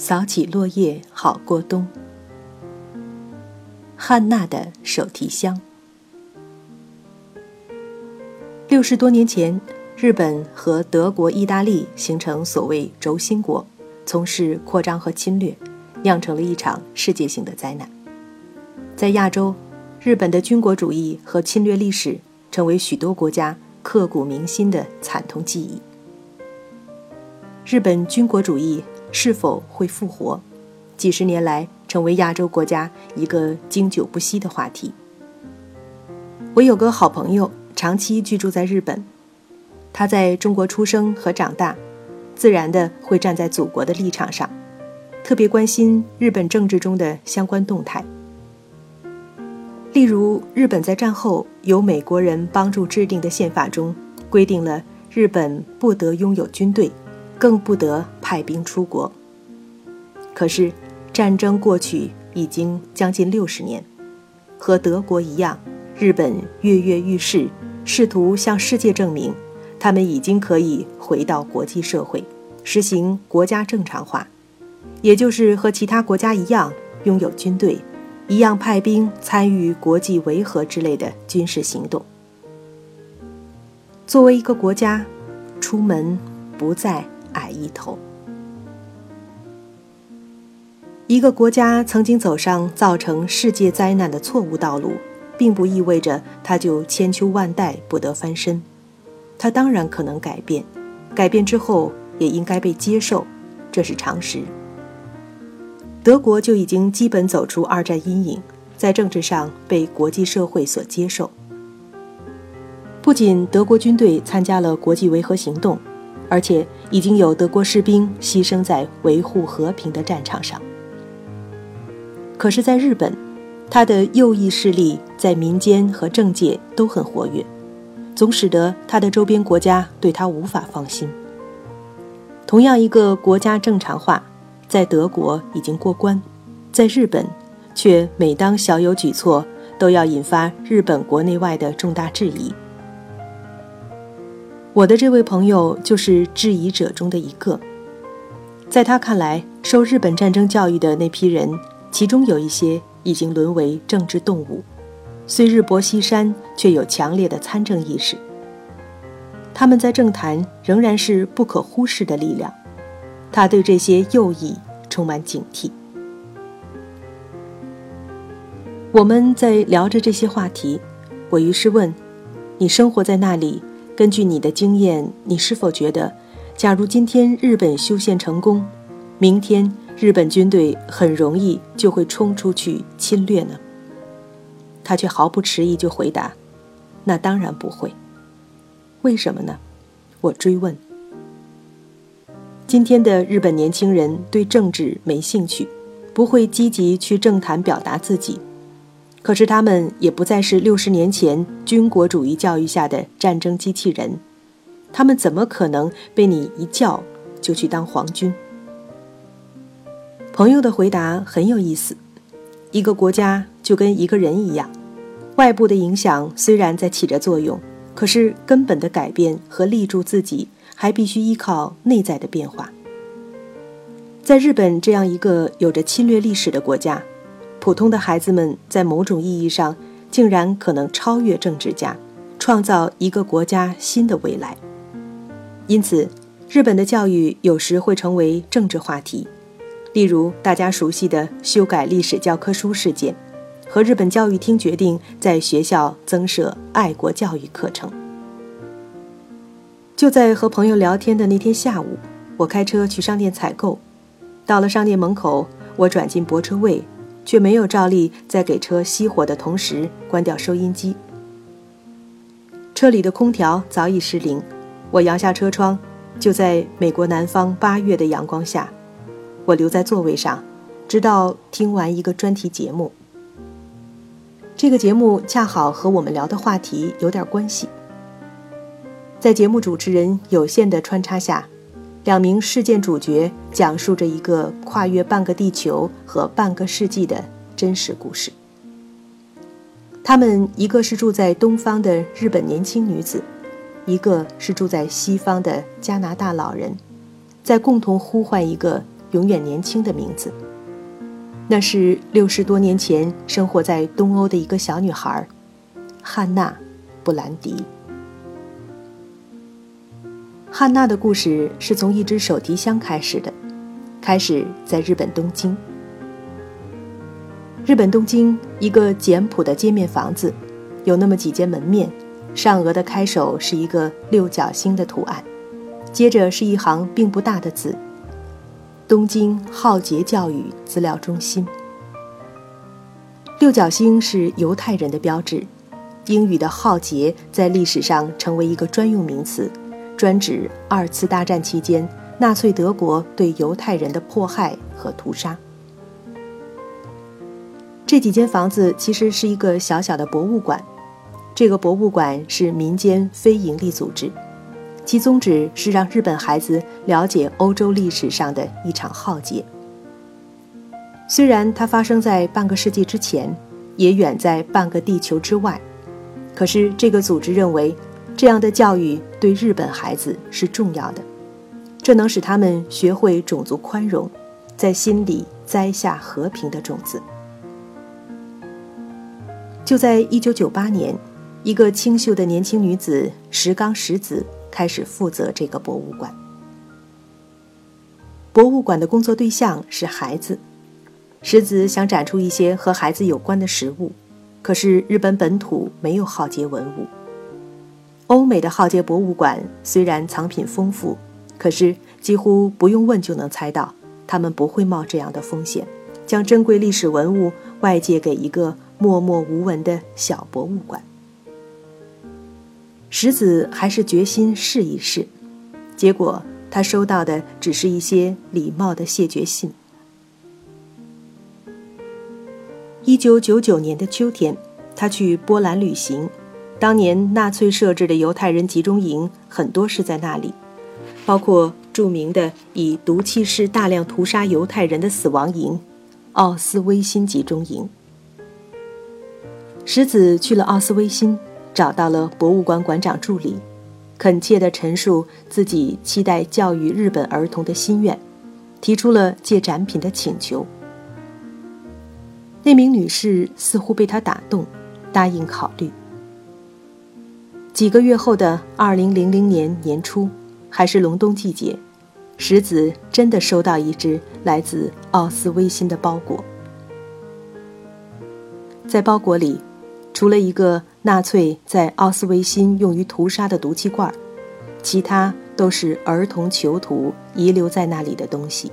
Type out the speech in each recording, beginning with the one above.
扫起落叶好过冬。汉娜的手提箱。六十多年前，日本和德国、意大利形成所谓轴心国，从事扩张和侵略，酿成了一场世界性的灾难。在亚洲，日本的军国主义和侵略历史成为许多国家刻骨铭心的惨痛记忆。日本军国主义是否会复活？几十年来，成为亚洲国家一个经久不息的话题。我有个好朋友，长期居住在日本，他在中国出生和长大，自然的会站在祖国的立场上，特别关心日本政治中的相关动态。例如，日本在战后由美国人帮助制定的宪法中，规定了日本不得拥有军队，更不得派兵出国。可是，战争过去已经将近六十年，和德国一样，日本跃跃欲试，试图向世界证明，他们已经可以回到国际社会，实行国家正常化，也就是和其他国家一样拥有军队。一样派兵参与国际维和之类的军事行动。作为一个国家，出门不再矮一头。一个国家曾经走上造成世界灾难的错误道路，并不意味着它就千秋万代不得翻身。它当然可能改变，改变之后也应该被接受，这是常识。德国就已经基本走出二战阴影，在政治上被国际社会所接受。不仅德国军队参加了国际维和行动，而且已经有德国士兵牺牲在维护和平的战场上。可是，在日本，他的右翼势力在民间和政界都很活跃，总使得他的周边国家对他无法放心。同样，一个国家正常化。在德国已经过关，在日本，却每当小有举措，都要引发日本国内外的重大质疑。我的这位朋友就是质疑者中的一个。在他看来，受日本战争教育的那批人，其中有一些已经沦为政治动物，虽日薄西山，却有强烈的参政意识。他们在政坛仍然是不可忽视的力量。他对这些右翼充满警惕。我们在聊着这些话题，我于是问：“你生活在那里？根据你的经验，你是否觉得，假如今天日本修宪成功，明天日本军队很容易就会冲出去侵略呢？”他却毫不迟疑就回答：“那当然不会。为什么呢？”我追问。今天的日本年轻人对政治没兴趣，不会积极去政坛表达自己。可是他们也不再是六十年前军国主义教育下的战争机器人，他们怎么可能被你一叫就去当皇军？朋友的回答很有意思。一个国家就跟一个人一样，外部的影响虽然在起着作用，可是根本的改变和立住自己。还必须依靠内在的变化。在日本这样一个有着侵略历史的国家，普通的孩子们在某种意义上竟然可能超越政治家，创造一个国家新的未来。因此，日本的教育有时会成为政治话题，例如大家熟悉的修改历史教科书事件，和日本教育厅决定在学校增设爱国教育课程。就在和朋友聊天的那天下午，我开车去商店采购。到了商店门口，我转进泊车位，却没有照例在给车熄火的同时关掉收音机。车里的空调早已失灵。我摇下车窗，就在美国南方八月的阳光下，我留在座位上，直到听完一个专题节目。这个节目恰好和我们聊的话题有点关系。在节目主持人有限的穿插下，两名事件主角讲述着一个跨越半个地球和半个世纪的真实故事。他们一个是住在东方的日本年轻女子，一个是住在西方的加拿大老人，在共同呼唤一个永远年轻的名字。那是六十多年前生活在东欧的一个小女孩，汉娜·布兰迪。汉娜的故事是从一只手提箱开始的，开始在日本东京。日本东京一个简朴的街面房子，有那么几间门面，上额的开首是一个六角星的图案，接着是一行并不大的字：“东京浩劫教育资料中心。”六角星是犹太人的标志，英语的“浩劫”在历史上成为一个专用名词，专指二次大战期间纳粹德国对犹太人的迫害和屠杀。这几间房子其实是一个小小的博物馆，这个博物馆是民间非营利组织，其宗旨是让日本孩子了解欧洲历史上的一场浩劫。虽然它发生在半个世纪之前，也远在半个地球之外，可是这个组织认为，这样的教育对日本孩子是重要的，这能使他们学会种族宽容，在心里栽下和平的种子。就在一九九八年，一个清秀的年轻女子石冈石子开始负责这个博物馆。博物馆的工作对象是孩子，石子想展出一些和孩子有关的实物，可是日本本土没有浩劫文物。欧美的浩劫博物馆虽然藏品丰富，可是几乎不用问就能猜到，他们不会冒这样的风险，将珍贵历史文物外借给一个。默默无闻的小博物馆，石子还是决心试一试，结果他收到的只是一些礼貌的谢绝信。一九九九年的秋天，他去波兰旅行，当年纳粹设置的犹太人集中营很多是在那里，包括著名的以毒气室大量屠杀犹太人的死亡营——奥斯威辛集中营。石子去了奥斯威辛，找到了博物馆馆长助理，恳切地陈述自己期待教育日本儿童的心愿，提出了借展品的请求。那名女士似乎被他打动，答应考虑。几个月后的二零零零年年初，还是隆冬季节，石子真的收到一只来自奥斯威辛的包裹，在包裹里。除了一个纳粹在奥斯维辛用于屠杀的毒气罐，其他都是儿童囚徒遗留在那里的东西。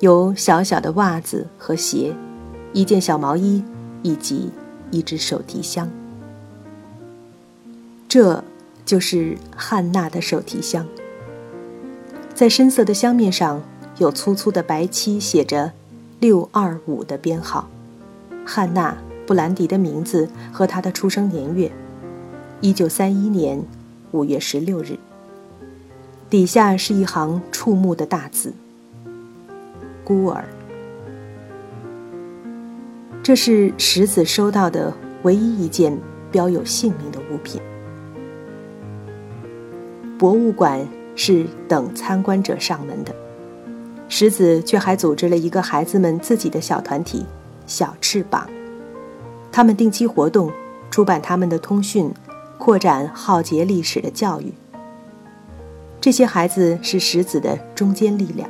有小小的袜子和鞋，一件小毛衣，以及一只手提箱。这就是汉娜的手提箱。在深色的箱面上有粗粗的白漆，写着“六二五”的编号，汉娜。布兰迪的名字和他的出生年月，一九三一年五月十六日。底下是一行触目的大字：“孤儿。”这是石子收到的唯一一件标有姓名的物品。博物馆是等参观者上门的，石子却还组织了一个孩子们自己的小团体——小翅膀。他们定期活动，出版他们的通讯，扩展浩劫历史的教育。这些孩子是石子的中坚力量。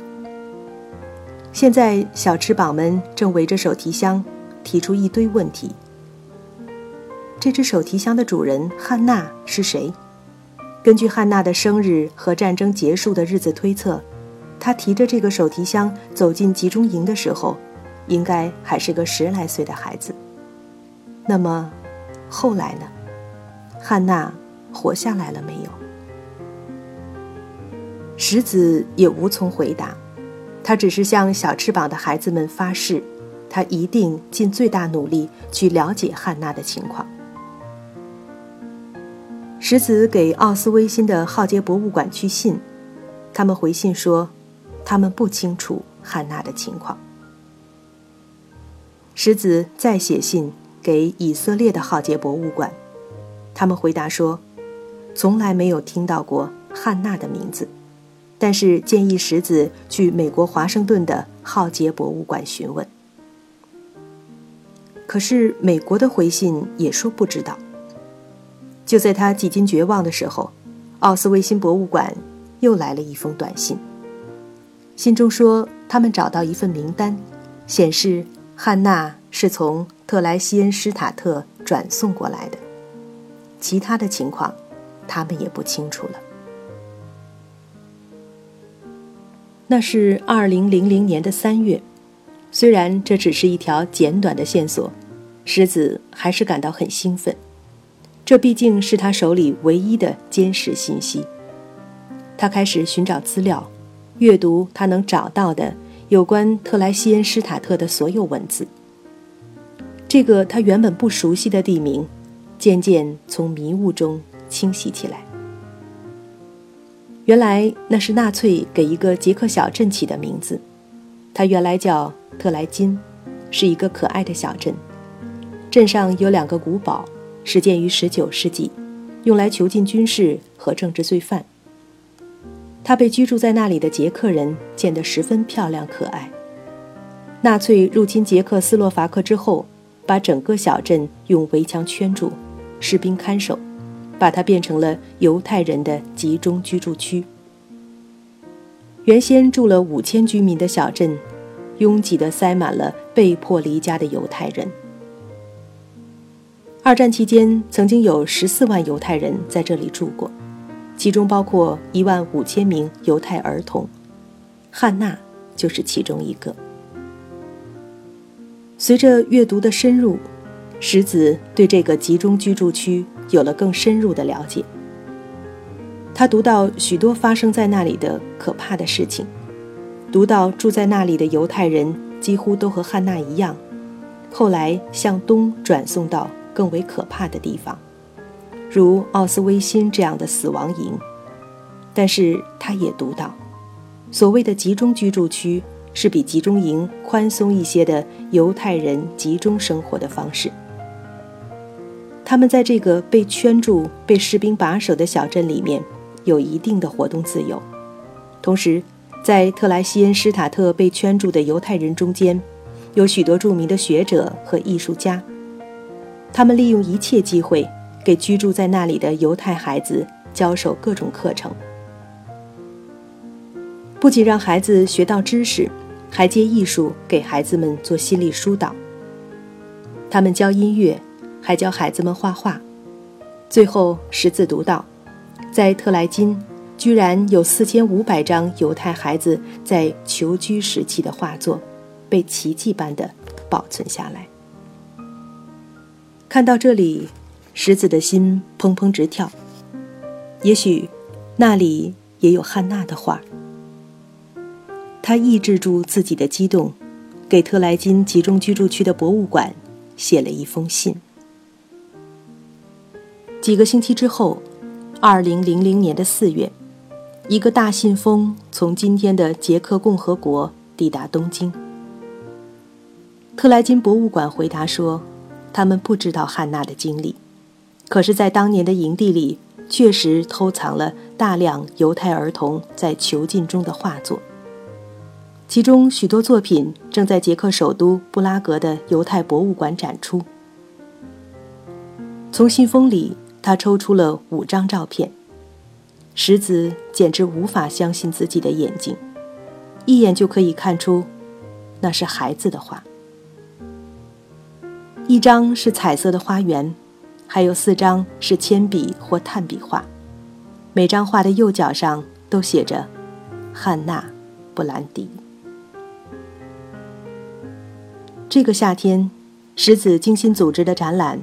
现在，小翅膀们正围着手提箱，提出一堆问题。这只手提箱的主人汉娜是谁？根据汉娜的生日和战争结束的日子推测，她提着这个手提箱走进集中营的时候，应该还是个十来岁的孩子。那么，后来呢？汉娜活下来了没有？石子也无从回答，他只是向小翅膀的孩子们发誓，他一定尽最大努力去了解汉娜的情况。石子给奥斯威辛的浩劫博物馆去信，他们回信说，他们不清楚汉娜的情况。石子再写信。给以色列的浩劫博物馆，他们回答说，从来没有听到过汉娜的名字。但是建议石子去美国华盛顿的浩杰博物馆询问。可是美国的回信也说不知道。就在他几近绝望的时候，奥斯维辛博物馆又来了一封短信。信中说，他们找到一份名单，显示汉娜是从特莱西恩施塔特转送过来的，其他的情况，他们也不清楚了。那是二零零零年的三月，虽然这只是一条简短的线索，石子还是感到很兴奋。这毕竟是他手里唯一的坚实信息。他开始寻找资料，阅读他能找到的有关特莱西恩施塔特的所有文字。这个他原本不熟悉的地名，渐渐从迷雾中清晰起来。原来那是纳粹给一个捷克小镇起的名字，它原来叫特莱金，是一个可爱的小镇。镇上有两个古堡，始建于十九世纪，用来囚禁军事和政治罪犯。它被居住在那里的捷克人建得十分漂亮可爱。纳粹入侵捷克斯洛伐克之后，把整个小镇用围墙圈住，士兵看守。把它变成了犹太人的集中居住区。原先住了五千居民的小镇，拥挤地塞满了被迫离家的犹太人。二战期间，曾经有十四万犹太人在这里住过，其中包括一万五千名犹太儿童，汉娜就是其中一个。随着阅读的深入，石子对这个集中居住区。有了更深入的了解，他读到许多发生在那里的可怕的事情，读到住在那里的犹太人几乎都和汉娜一样，后来向东转送到更为可怕的地方，如奥斯威辛这样的死亡营。但是他也读到，所谓的集中居住区是比集中营宽松一些的犹太人集中生活的方式。他们在这个被圈住、被士兵把守的小镇里面，有一定的活动自由。同时，在特莱西恩施塔特被圈住的犹太人中间，有许多著名的学者和艺术家。他们利用一切机会，给居住在那里的犹太孩子教授各种课程。不仅让孩子学到知识，还借艺术给孩子们做心理疏导。他们教音乐。还教孩子们画画，最后识字读到，在特莱金，居然有四千五百张犹太孩子在囚居时期的画作，被奇迹般的保存下来。看到这里，石子的心砰砰直跳。也许，那里也有汉娜的画。他抑制住自己的激动，给特莱金集中居住区的博物馆写了一封信。几个星期之后，二零零零年的四月，一个大信封从今天的捷克共和国抵达东京。特莱金博物馆回答说，他们不知道汉娜的经历，可是，在当年的营地里，确实偷藏了大量犹太儿童在囚禁中的画作，其中许多作品正在捷克首都布拉格的犹太博物馆展出。从信封里。他抽出了五张照片，石子简直无法相信自己的眼睛，一眼就可以看出，那是孩子的画。一张是彩色的花园，还有四张是铅笔或炭笔画，每张画的右脚上都写着“汉娜·布兰迪”。这个夏天，石子精心组织的展览。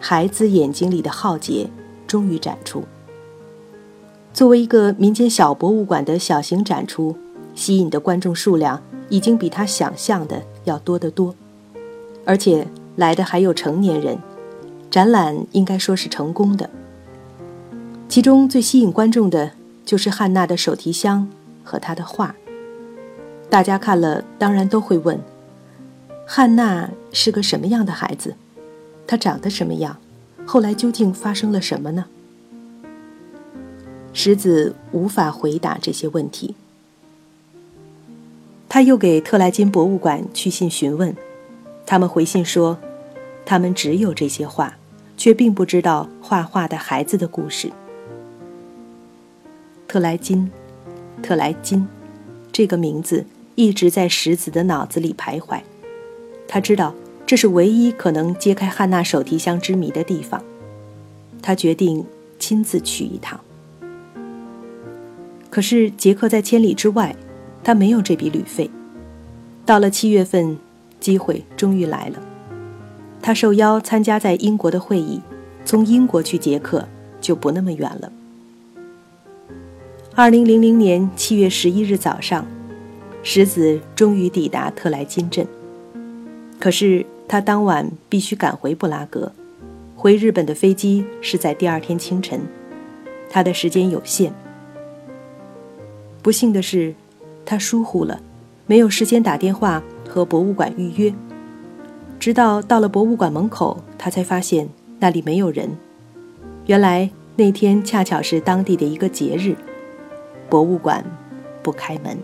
孩子眼睛里的浩劫终于展出。作为一个民间小博物馆的小型展出，吸引的观众数量已经比他想象的要多得多，而且来的还有成年人。展览应该说是成功的。其中最吸引观众的就是汉娜的手提箱和她的画。大家看了当然都会问：汉娜是个什么样的孩子？他长得什么样？后来究竟发生了什么呢？石子无法回答这些问题。他又给特莱金博物馆去信询问，他们回信说，他们只有这些画，却并不知道画画的孩子的故事。特莱金，特莱金，这个名字一直在石子的脑子里徘徊。他知道这是唯一可能揭开汉娜手提箱之谜的地方。他决定亲自去一趟。可是杰克在千里之外，他没有这笔旅费。到了七月份，机会终于来了。他受邀参加在英国的会议，从英国去捷克就不那么远了。二零零零年七月十一日早上，石子终于抵达特莱金镇。可是他当晚必须赶回布拉格，回日本的飞机是在第二天清晨，他的时间有限。不幸的是，他疏忽了，没有事先打电话和博物馆预约。直到到了博物馆门口，他才发现那里没有人。原来那天恰巧是当地的一个节日。博物馆不开门。